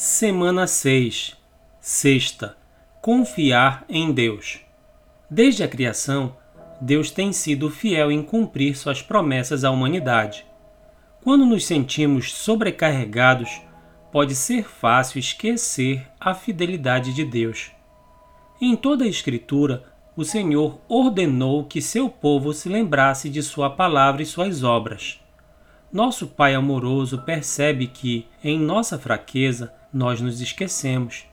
Semana 6. Sexta. Confiar em Deus. Desde a criação, Deus tem sido fiel em cumprir suas promessas à humanidade. Quando nos sentimos sobrecarregados, pode ser fácil esquecer a fidelidade de Deus. Em toda a Escritura, o Senhor ordenou que seu povo se lembrasse de Sua palavra e suas obras. Nosso Pai amoroso percebe que, em nossa fraqueza, nós nos esquecemos.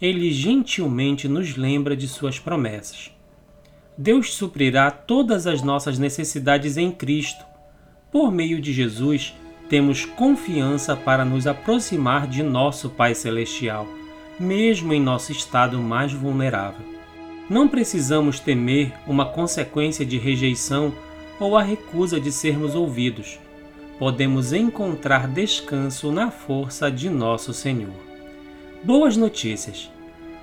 Ele gentilmente nos lembra de Suas promessas. Deus suprirá todas as nossas necessidades em Cristo. Por meio de Jesus, temos confiança para nos aproximar de nosso Pai Celestial, mesmo em nosso estado mais vulnerável. Não precisamos temer uma consequência de rejeição ou a recusa de sermos ouvidos podemos encontrar descanso na força de nosso Senhor. Boas notícias!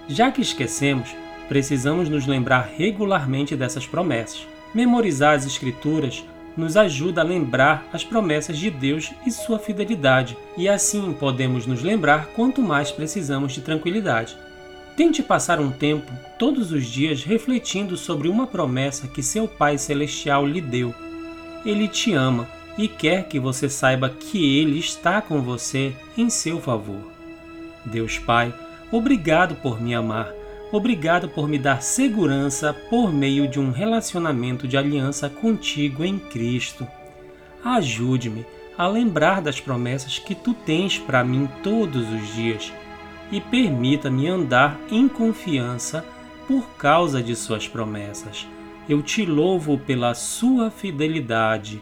Já que esquecemos, precisamos nos lembrar regularmente dessas promessas. Memorizar as Escrituras nos ajuda a lembrar as promessas de Deus e sua fidelidade, e assim podemos nos lembrar quanto mais precisamos de tranquilidade. Tente passar um tempo todos os dias refletindo sobre uma promessa que seu Pai Celestial lhe deu. Ele te ama e quer que você saiba que Ele está com você em seu favor. Deus Pai, obrigado por me amar, obrigado por me dar segurança por meio de um relacionamento de aliança contigo em Cristo. Ajude-me a lembrar das promessas que tu tens para mim todos os dias e permita-me andar em confiança por causa de Suas promessas. Eu te louvo pela Sua fidelidade